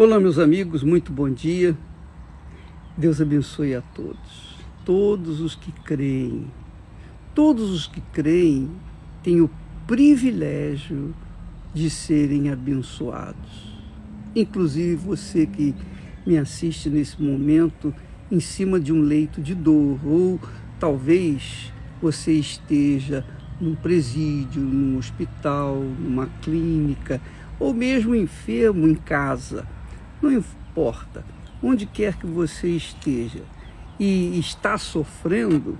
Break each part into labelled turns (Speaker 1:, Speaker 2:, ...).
Speaker 1: Olá, meus amigos, muito bom dia. Deus abençoe a todos, todos os que creem. Todos os que creem têm o privilégio de serem abençoados. Inclusive você que me assiste nesse momento em cima de um leito de dor, ou talvez você esteja num presídio, num hospital, numa clínica, ou mesmo enfermo em casa não importa, onde quer que você esteja e está sofrendo,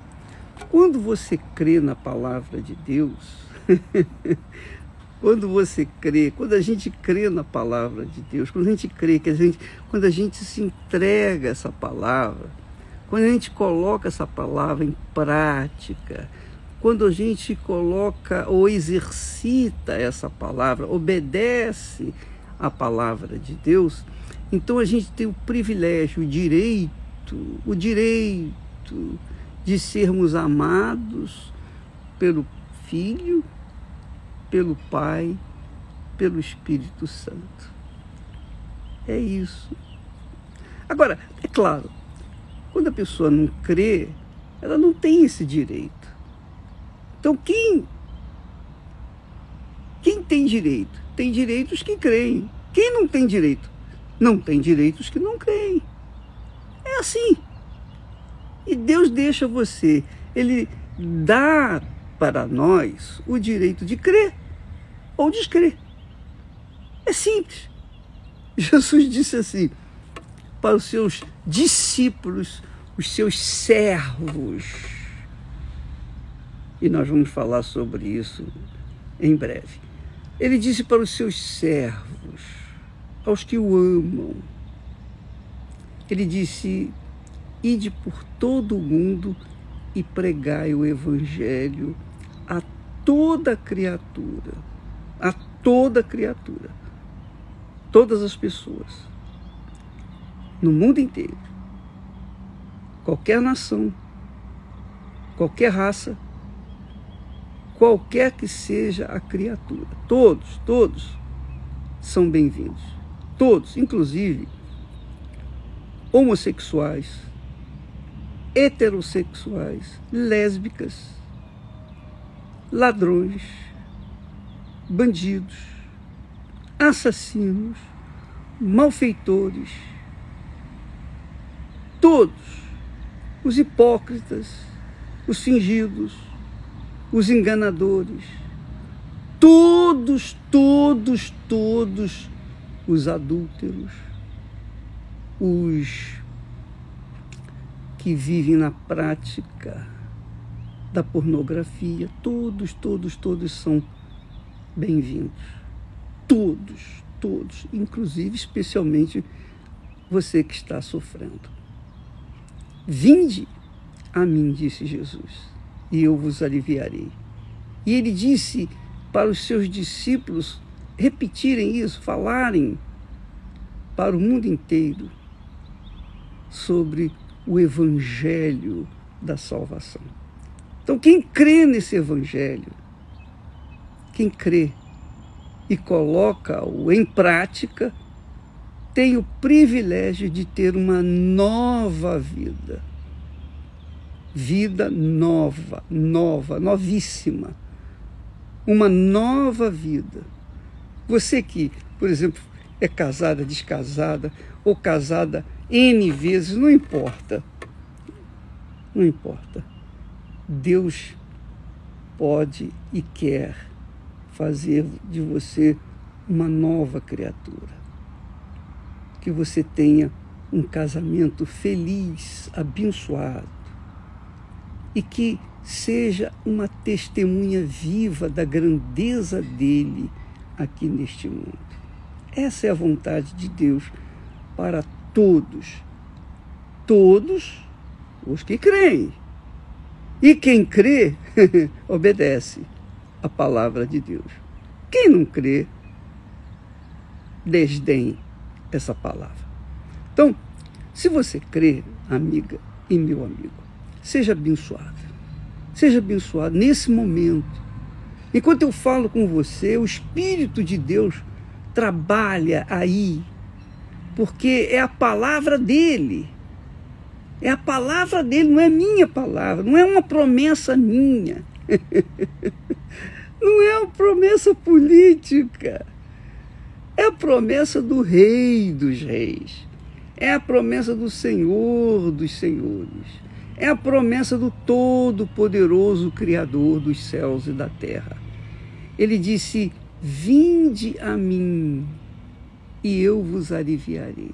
Speaker 1: quando você crê na palavra de Deus, quando você crê, quando a gente crê na palavra de Deus, quando a gente crê que a gente, quando a gente se entrega a essa palavra, quando a gente coloca essa palavra em prática, quando a gente coloca ou exercita essa palavra, obedece a palavra de Deus, então a gente tem o privilégio, o direito, o direito de sermos amados pelo Filho, pelo Pai, pelo Espírito Santo. É isso. Agora, é claro, quando a pessoa não crê, ela não tem esse direito. Então quem quem tem direito? Tem direitos que creem. Quem não tem direito? não tem direitos que não creem. É assim. E Deus deixa você, Ele dá para nós o direito de crer ou descrer. É simples. Jesus disse assim para os seus discípulos, os seus servos. E nós vamos falar sobre isso em breve. Ele disse para os seus servos: aos que o amam. Ele disse: Ide por todo o mundo e pregai o Evangelho a toda criatura, a toda criatura, todas as pessoas, no mundo inteiro, qualquer nação, qualquer raça, qualquer que seja a criatura, todos, todos são bem-vindos. Todos, inclusive homossexuais, heterossexuais, lésbicas, ladrões, bandidos, assassinos, malfeitores, todos, os hipócritas, os fingidos, os enganadores, todos, todos, todos os adúlteros, os que vivem na prática da pornografia, todos, todos, todos são bem-vindos. Todos, todos, inclusive, especialmente você que está sofrendo. Vinde a mim, disse Jesus, e eu vos aliviarei. E ele disse para os seus discípulos repetirem isso, falarem para o mundo inteiro sobre o evangelho da salvação. Então, quem crê nesse evangelho, quem crê e coloca-o em prática, tem o privilégio de ter uma nova vida. Vida nova, nova, novíssima. Uma nova vida você que, por exemplo, é casada, descasada, ou casada N vezes, não importa. Não importa. Deus pode e quer fazer de você uma nova criatura. Que você tenha um casamento feliz, abençoado. E que seja uma testemunha viva da grandeza dele aqui neste mundo. Essa é a vontade de Deus para todos. Todos os que creem. E quem crê, obedece a palavra de Deus. Quem não crê, desdém essa palavra. Então, se você crê, amiga e meu amigo, seja abençoado. Seja abençoado nesse momento Enquanto eu falo com você, o Espírito de Deus trabalha aí porque é a palavra dele. É a palavra dele, não é minha palavra, não é uma promessa minha. não é uma promessa política. É a promessa do Rei dos Reis. É a promessa do Senhor dos Senhores. É a promessa do Todo-Poderoso Criador dos céus e da terra. Ele disse: Vinde a mim e eu vos aliviarei.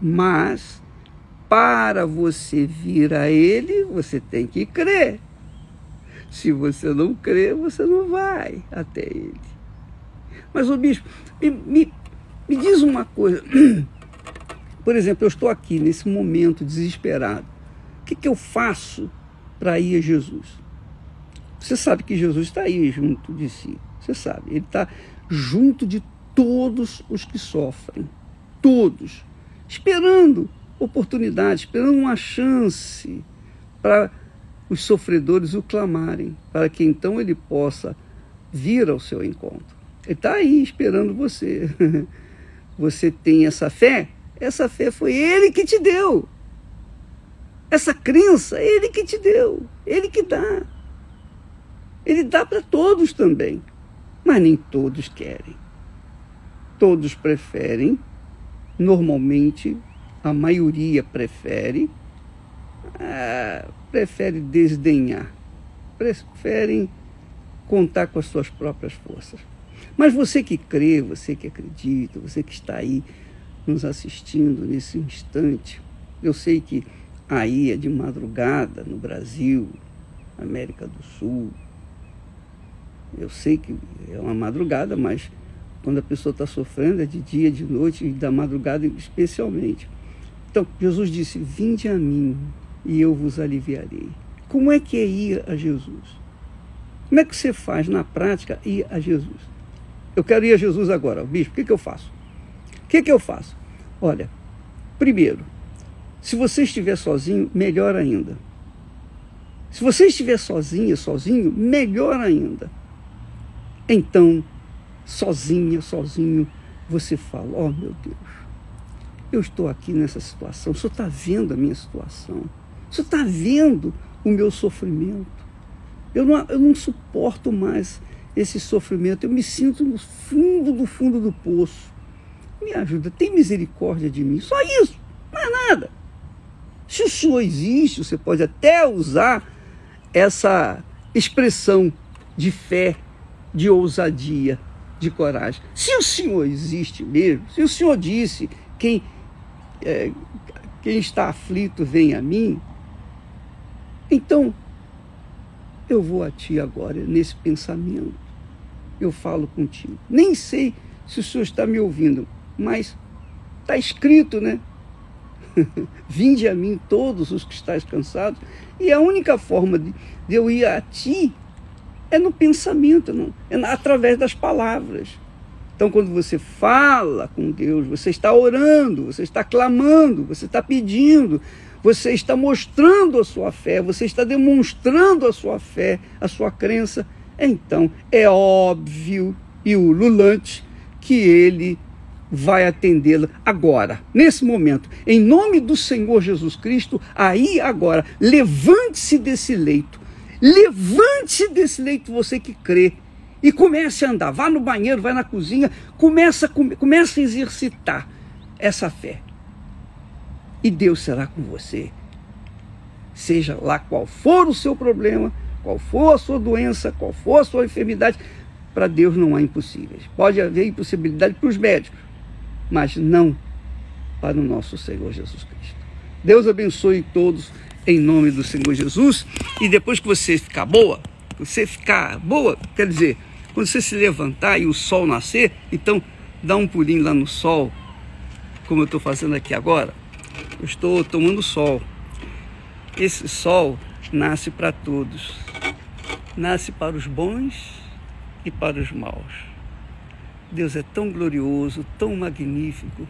Speaker 1: Mas para você vir a Ele, você tem que crer. Se você não crer, você não vai até Ele. Mas, o bispo, me, me, me diz uma coisa. Por exemplo, eu estou aqui nesse momento desesperado. Que, que eu faço para ir a Jesus? Você sabe que Jesus está aí junto de si. Você sabe, ele está junto de todos os que sofrem. Todos. Esperando oportunidade, esperando uma chance para os sofredores o clamarem, para que então ele possa vir ao seu encontro. Ele está aí esperando você. Você tem essa fé? Essa fé foi ele que te deu. Essa crença, ele que te deu. Ele que dá. Ele dá para todos também. Mas nem todos querem. Todos preferem, normalmente, a maioria prefere, ah, prefere desdenhar, preferem contar com as suas próprias forças. Mas você que crê, você que acredita, você que está aí nos assistindo nesse instante, eu sei que aí é de madrugada no Brasil, América do Sul. Eu sei que é uma madrugada, mas quando a pessoa está sofrendo é de dia, de noite e da madrugada especialmente. Então, Jesus disse: Vinde a mim e eu vos aliviarei. Como é que é ir a Jesus? Como é que você faz na prática ir a Jesus? Eu quero ir a Jesus agora, bispo, o que, que eu faço? O que, que eu faço? Olha, primeiro, se você estiver sozinho, melhor ainda. Se você estiver sozinha, sozinho, melhor ainda. Então, sozinha, sozinho, você fala: Ó oh, meu Deus, eu estou aqui nessa situação, o senhor está vendo a minha situação, o senhor está vendo o meu sofrimento. Eu não, eu não suporto mais esse sofrimento, eu me sinto no fundo do fundo do poço. Me ajuda, tem misericórdia de mim, só isso, mais nada. Se o Senhor existe, você pode até usar essa expressão de fé, de ousadia, de coragem. Se o Senhor existe mesmo, se o Senhor disse quem é, quem está aflito vem a mim, então eu vou a ti agora, nesse pensamento. Eu falo contigo. Nem sei se o senhor está me ouvindo, mas está escrito, né? Vinde a mim todos os que estáis cansados. E a única forma de, de eu ir a ti é no pensamento, não, é através das palavras. Então, quando você fala com Deus, você está orando, você está clamando, você está pedindo, você está mostrando a sua fé, você está demonstrando a sua fé, a sua crença. Então, é óbvio e ululante que ele vai atendê-la agora, nesse momento, em nome do Senhor Jesus Cristo, aí agora, levante-se desse leito, levante-se desse leito, você que crê, e comece a andar. Vá no banheiro, vai na cozinha, começa, começa a exercitar essa fé. E Deus será com você. Seja lá qual for o seu problema, qual for a sua doença, qual for a sua enfermidade, para Deus não há impossíveis. Pode haver impossibilidade para os médicos, mas não para o nosso Senhor Jesus Cristo. Deus abençoe todos em nome do Senhor Jesus. E depois que você ficar boa, você ficar boa, quer dizer, quando você se levantar e o sol nascer, então dá um pulinho lá no sol, como eu estou fazendo aqui agora. Eu estou tomando sol. Esse sol nasce para todos. Nasce para os bons e para os maus. Deus é tão glorioso, tão magnífico,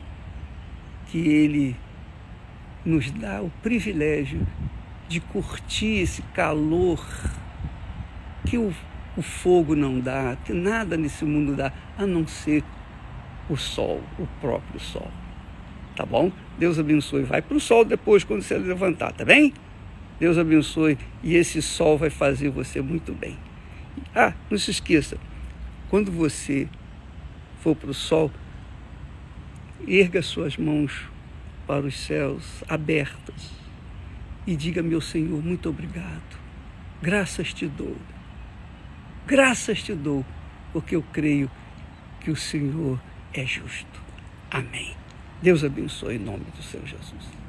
Speaker 1: que Ele nos dá o privilégio de curtir esse calor que o o fogo não dá, que nada nesse mundo dá, a não ser o sol, o próprio sol. Tá bom? Deus abençoe. Vai para o sol depois quando você levantar, tá bem? Deus abençoe. E esse sol vai fazer você muito bem. Ah, não se esqueça, quando você for para o sol, erga suas mãos para os céus abertas e diga, meu Senhor, muito obrigado. Graças te dou. Graças te dou, porque eu creio que o Senhor é justo. Amém. Deus abençoe em nome do Senhor Jesus.